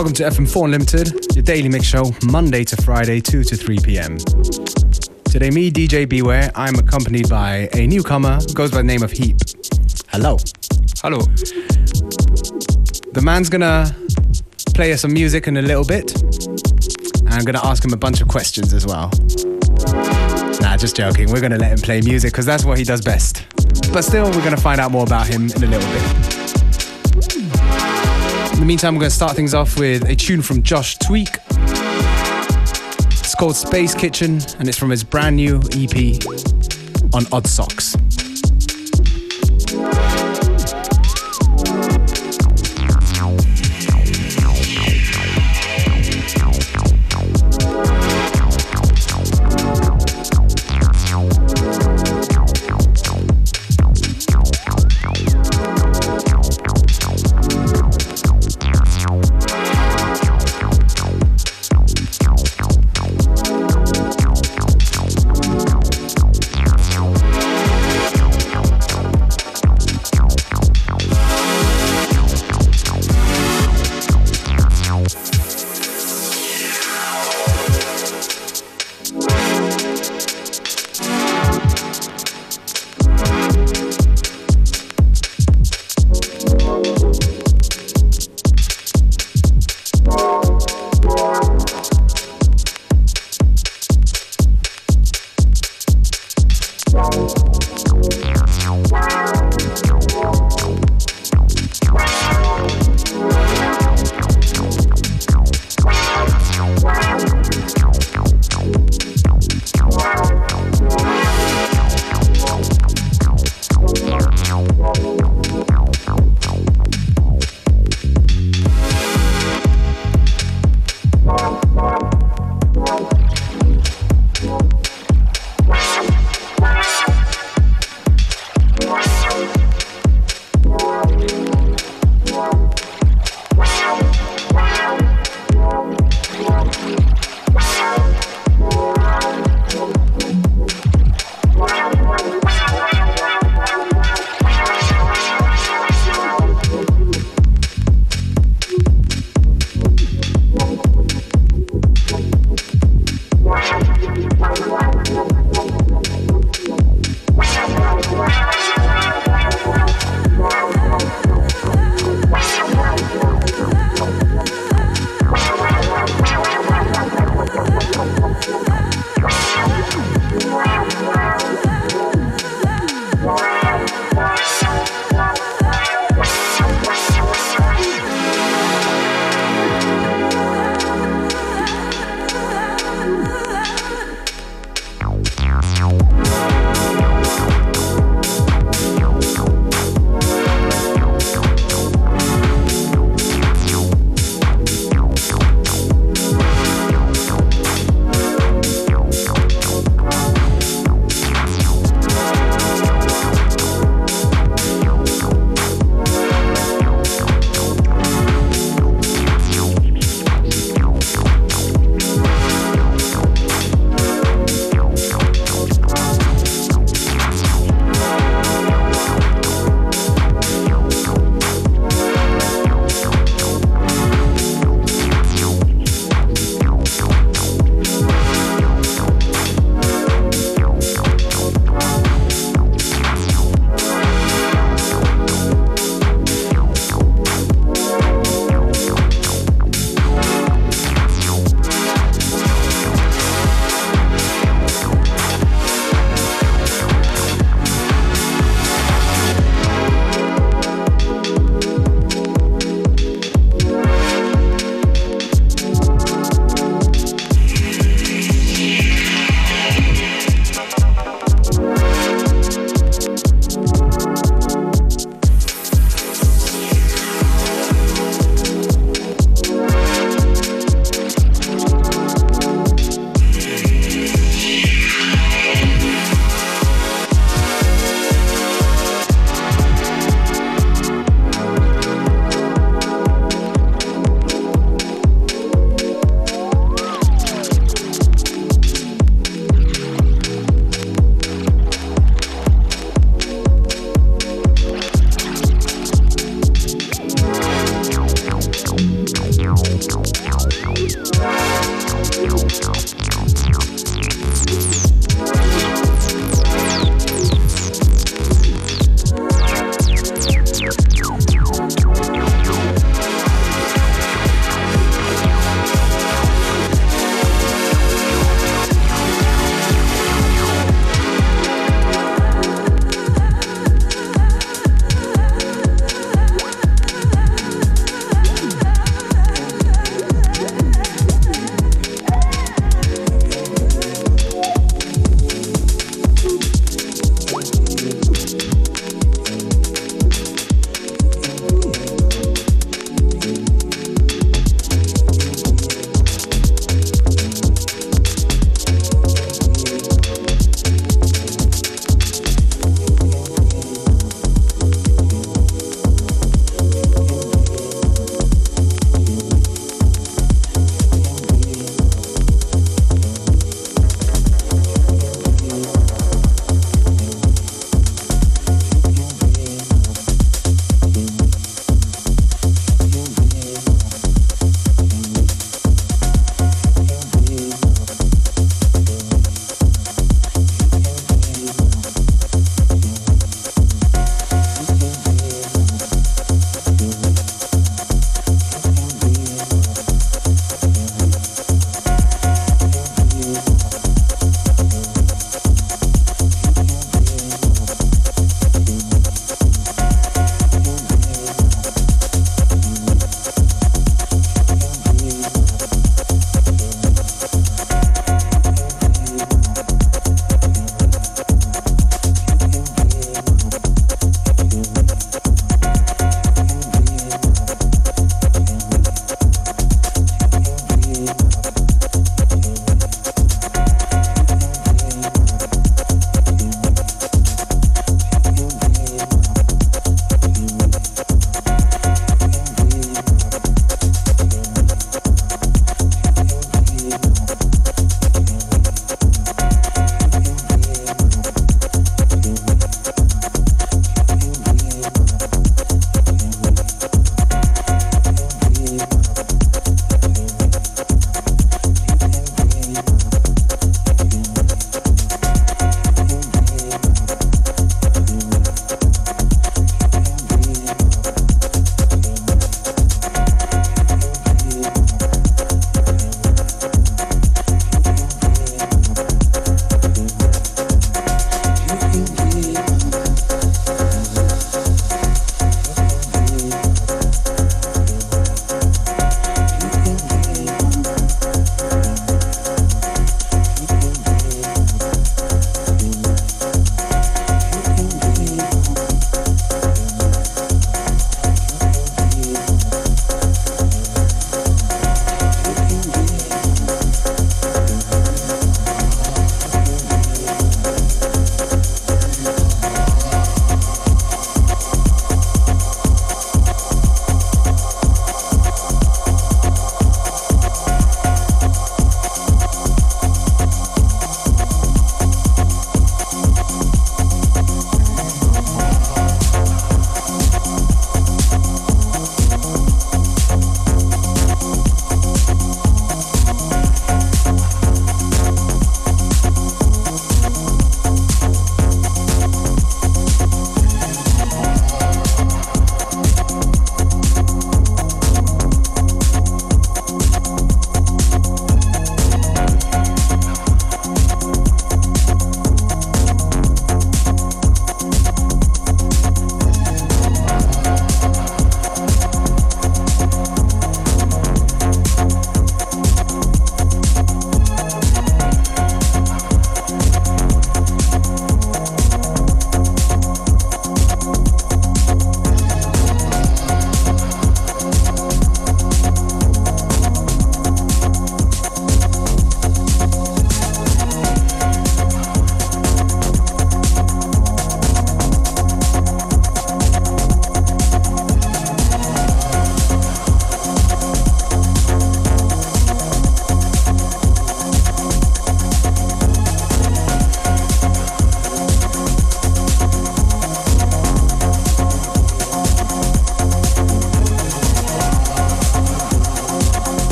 Welcome to FM4 Unlimited, your daily mix show, Monday to Friday, 2 to 3 p.m. Today, me, DJ Beware, I'm accompanied by a newcomer who goes by the name of Heap. Hello. Hello. The man's gonna play us some music in a little bit. And I'm gonna ask him a bunch of questions as well. Nah, just joking. We're gonna let him play music because that's what he does best. But still, we're gonna find out more about him in a little bit. In the meantime, we're gonna start things off with a tune from Josh Tweak. It's called Space Kitchen and it's from his brand new EP on Odd Socks.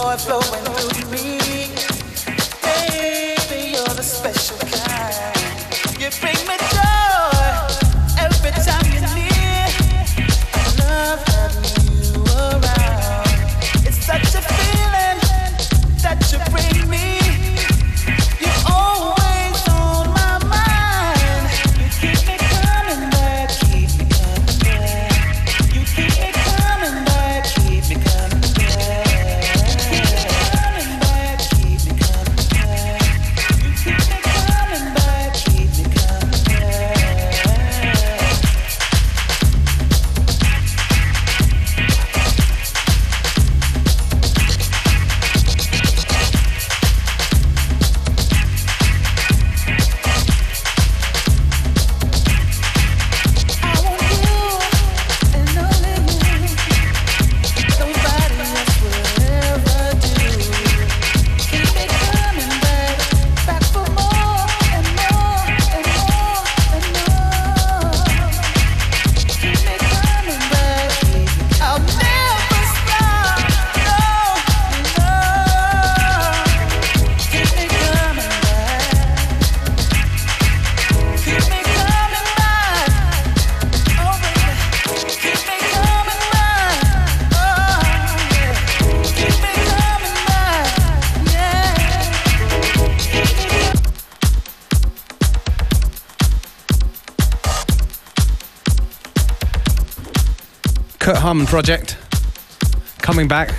joy flowing through me. Kurt Harmon project. Coming back.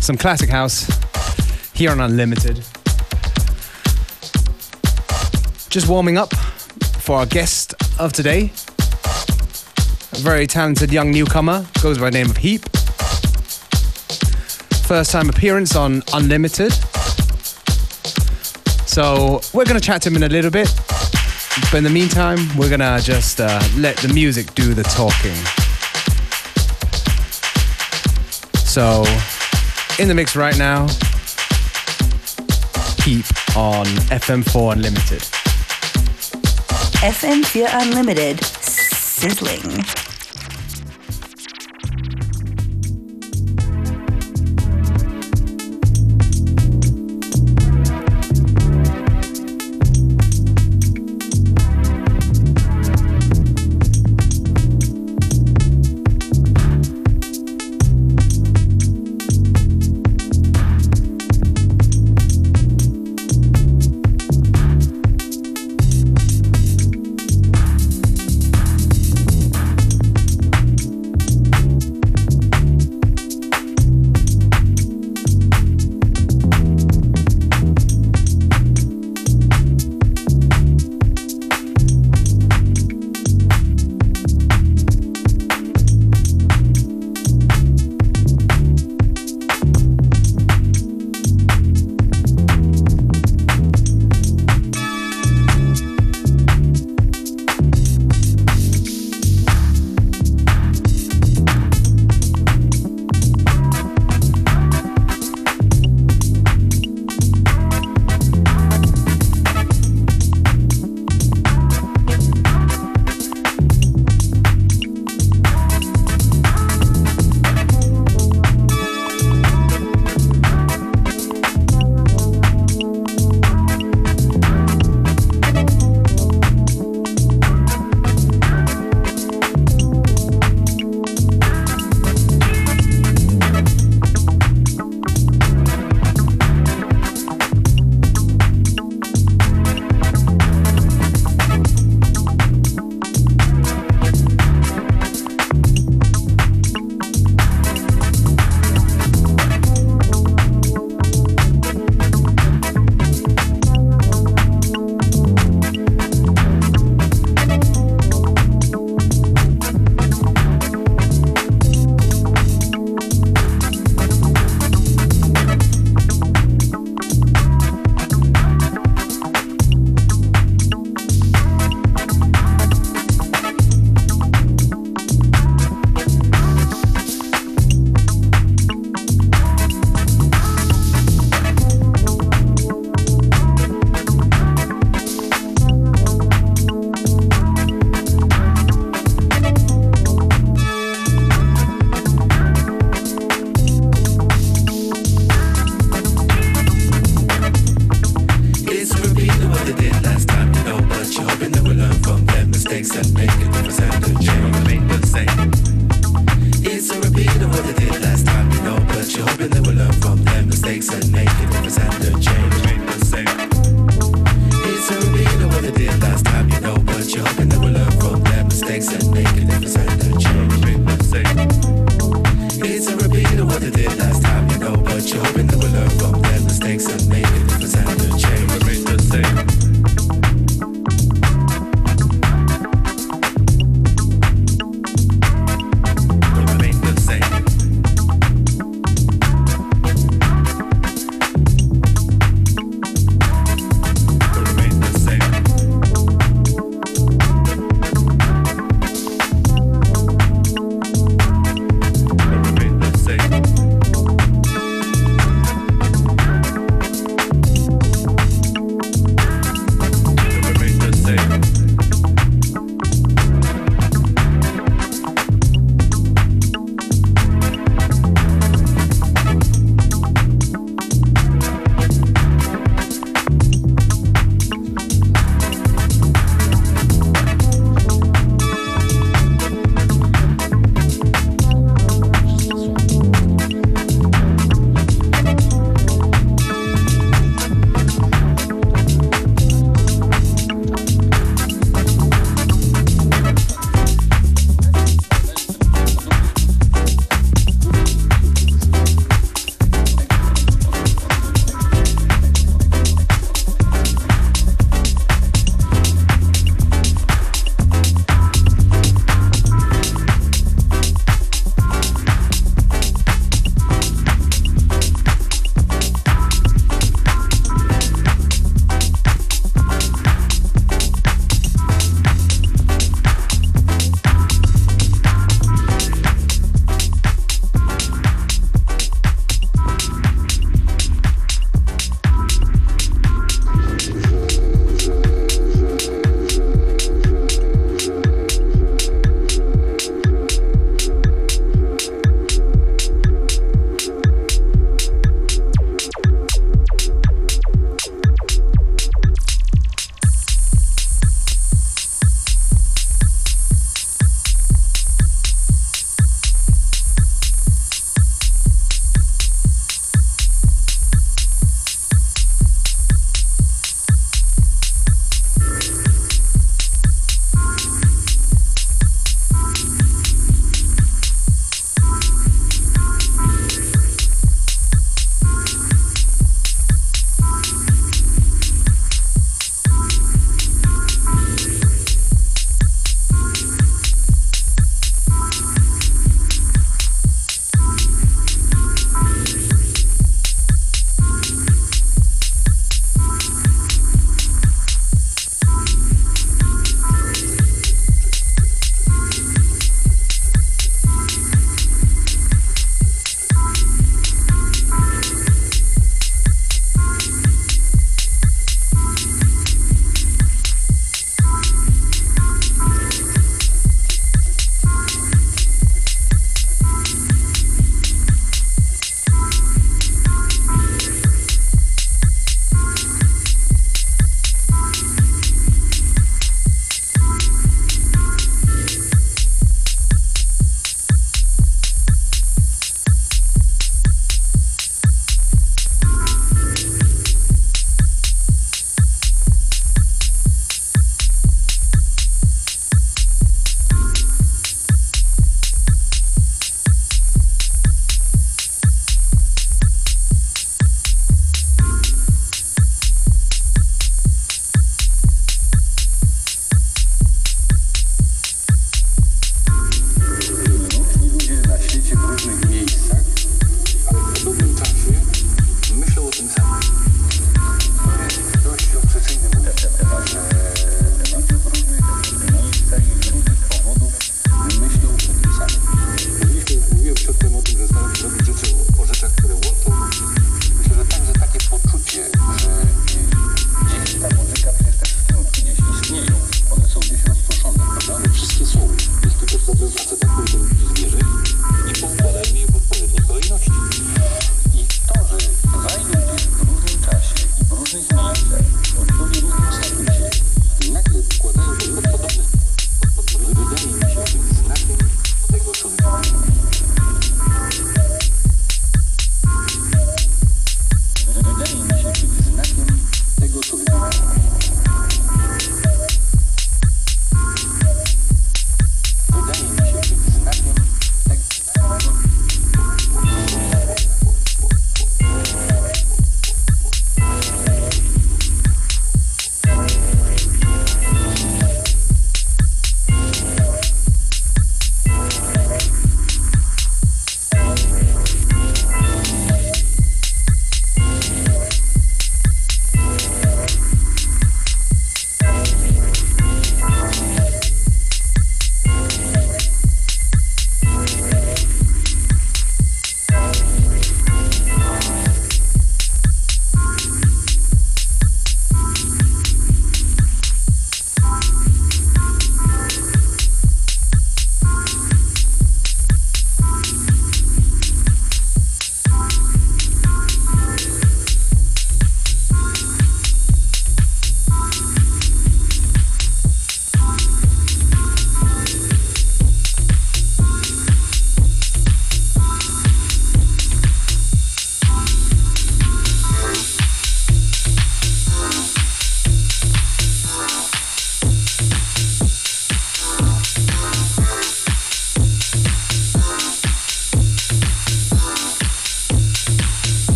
Some classic house here on Unlimited. Just warming up for our guest of today. A very talented young newcomer, goes by the name of Heap. First time appearance on Unlimited. So we're gonna chat to him in a little bit. But in the meantime, we're gonna just uh, let the music do the talking. So, in the mix right now, Heap on FM4 Unlimited. FM4 Unlimited, sizzling. send me.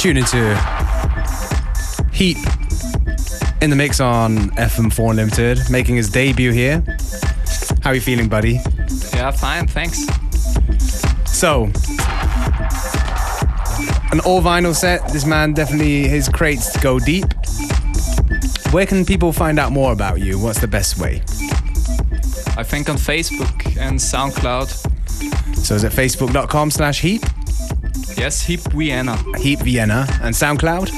Tune into Heap in the mix on FM4 Unlimited, making his debut here. How are you feeling, buddy? Yeah, fine, thanks. So, an all vinyl set. This man definitely, his crates go deep. Where can people find out more about you? What's the best way? I think on Facebook and SoundCloud. So is it facebook.com slash heap? Yes, Heap Vienna. Heap Vienna. And SoundCloud?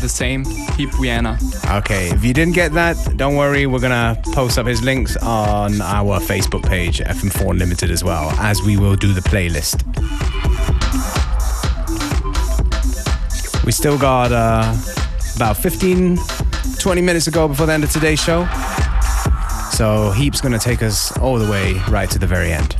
The same, Heap Vienna. Okay, if you didn't get that, don't worry. We're gonna post up his links on our Facebook page, FM4 Unlimited, as well, as we will do the playlist. We still got uh, about 15, 20 minutes ago before the end of today's show. So Heap's gonna take us all the way right to the very end.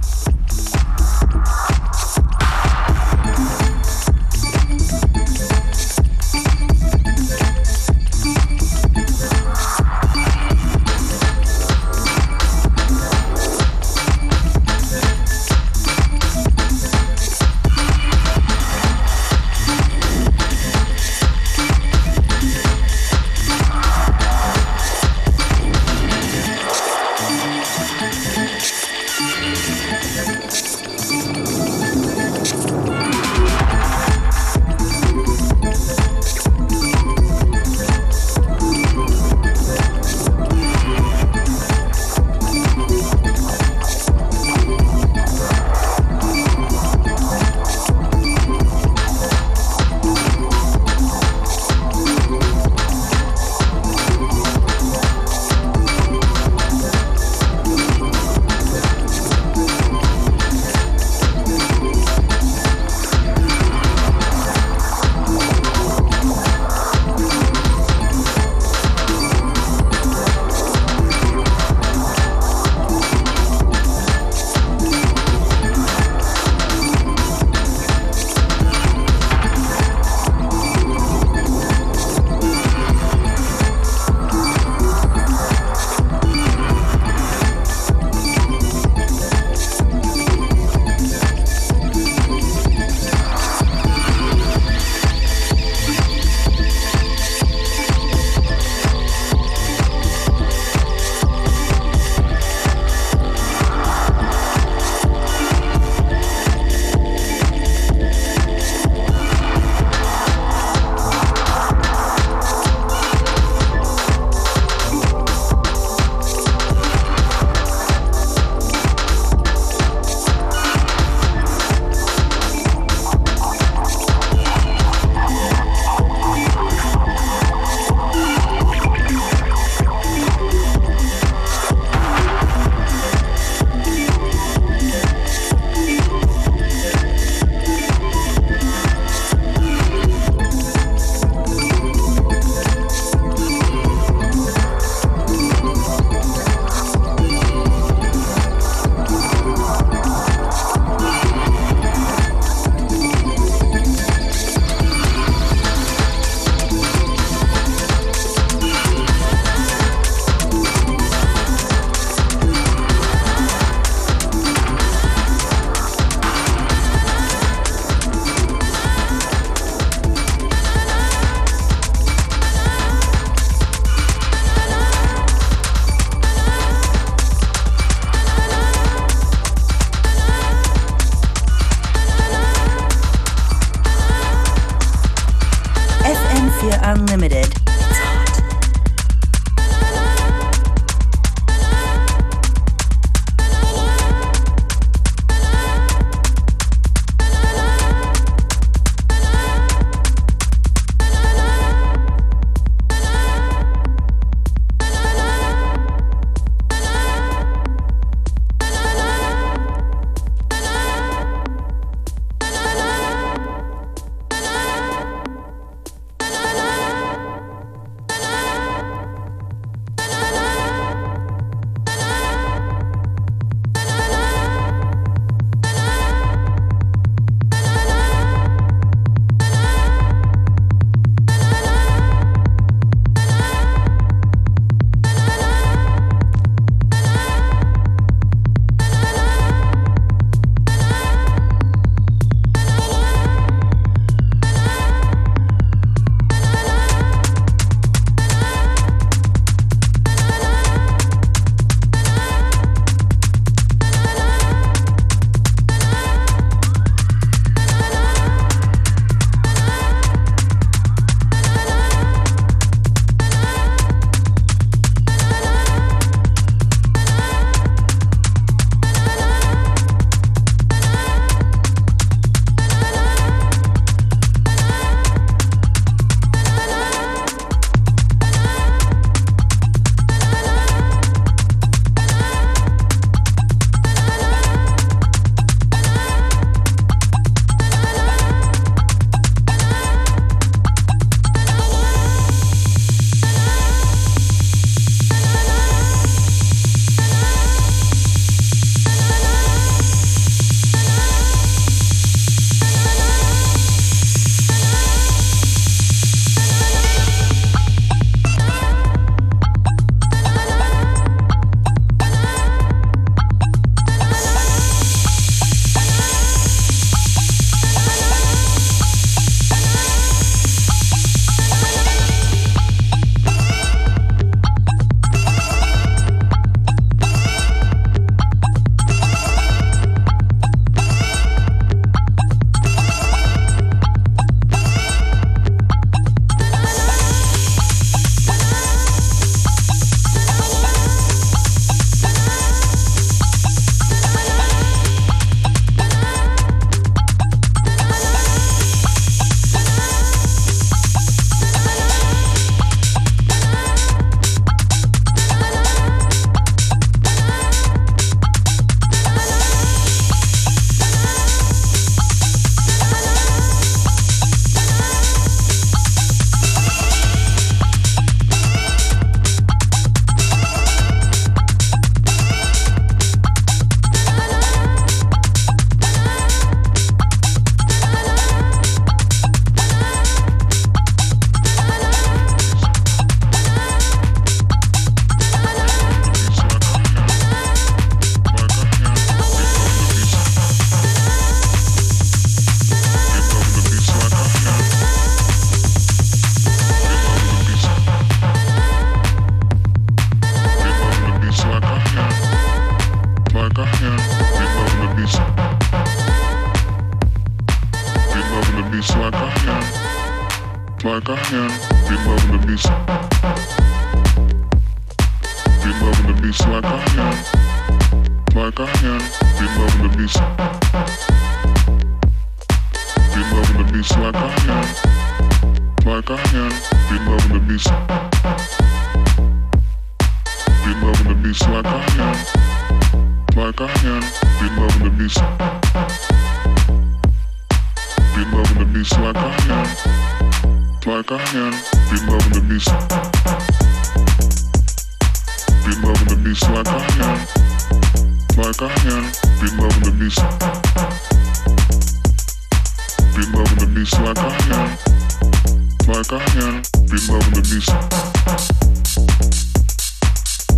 Like I am. Be loving the beats.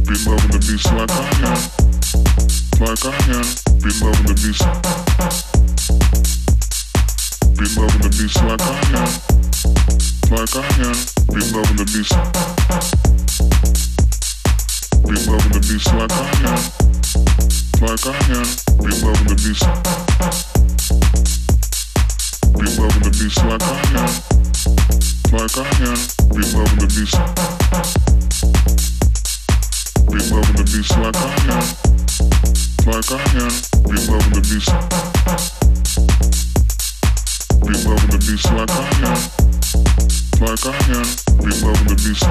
Be loving the beats like I am. Like I am. Be loving the beats. Be loving the beats like I am. Like I am. Be loving the beats. Be loving the beats like I am. Like I am. Be loving the beats. Be loving the beats like I am. Like I am. Be loving the beats. Be loving the beats like I am. Like I am. Be loving the beats. Be loving the beats like I am. Like I am. Be loving the beats.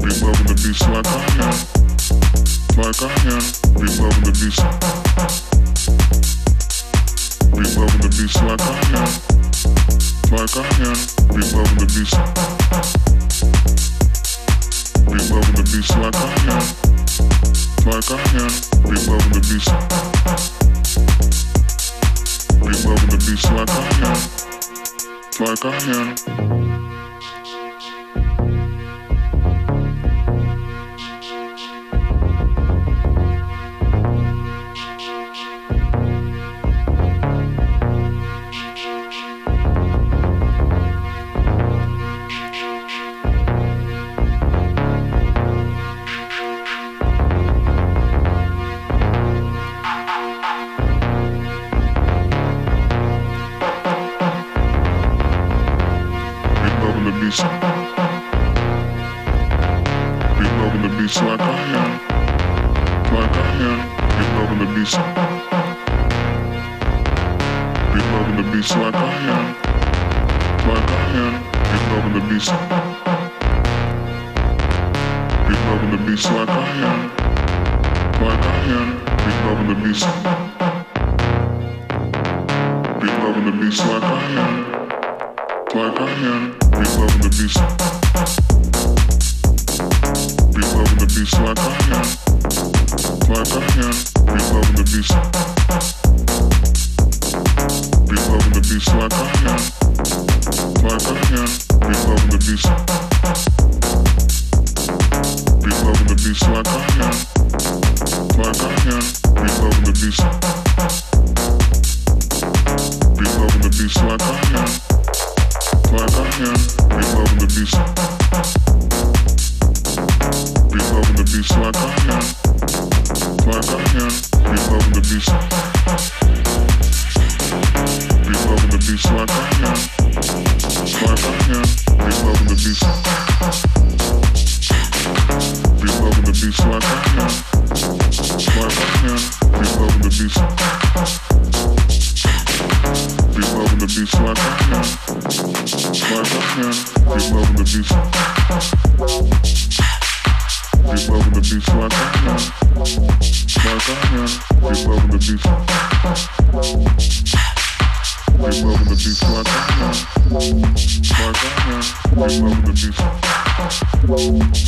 Be loving the beats like I am. Like I am. Be loving the beats. Be loving the beats like I am. Like I am. Be loving the beats. Be loving the beats like I am. Like I am. Loving the beats. Be loving the beats like I am. Like I am. Be loving the beats like I am. Like I am. Be loving the beats. Be loving the like I am. Like I am, loving the. Be loving the beats. Be loving the beats like I am. Like I am, be loving the beats. Be loving the beats like I am. Like I am, be loving the beats.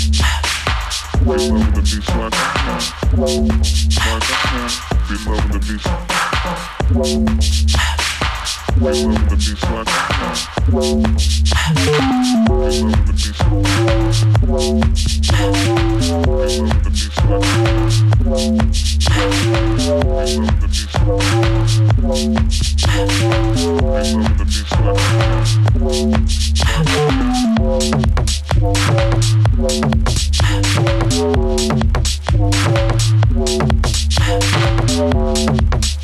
Be loving the beats like I am. Be loving the beats. Be loving the beats like I am. Be loving the beats. Be loving the beats Thank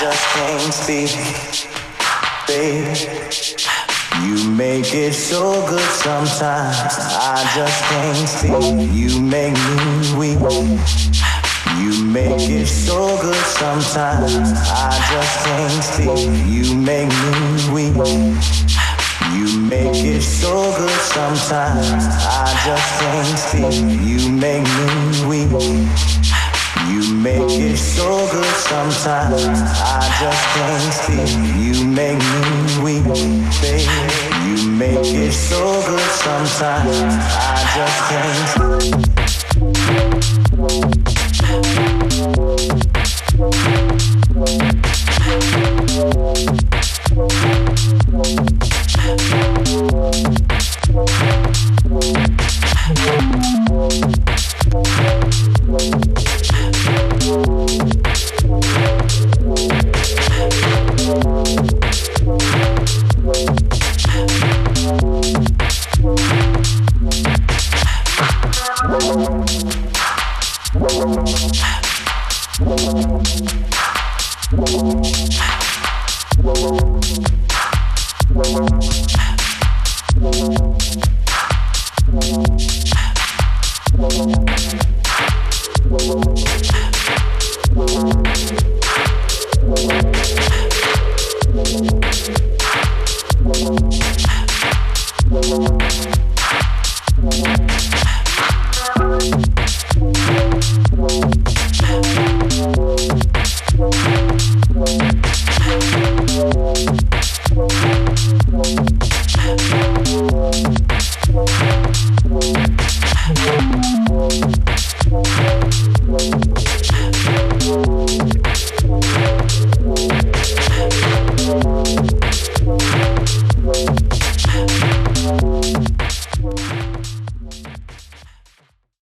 just can't speak, baby. You make it so good sometimes. I just can't speak. You make me weak. You make it so good sometimes. I just can't speak. You make me weak. You make it so good sometimes. I just can't speak. You make me weak. You make it so good sometimes. I just can't speak. You make me weak, baby. You make it so good sometimes. I just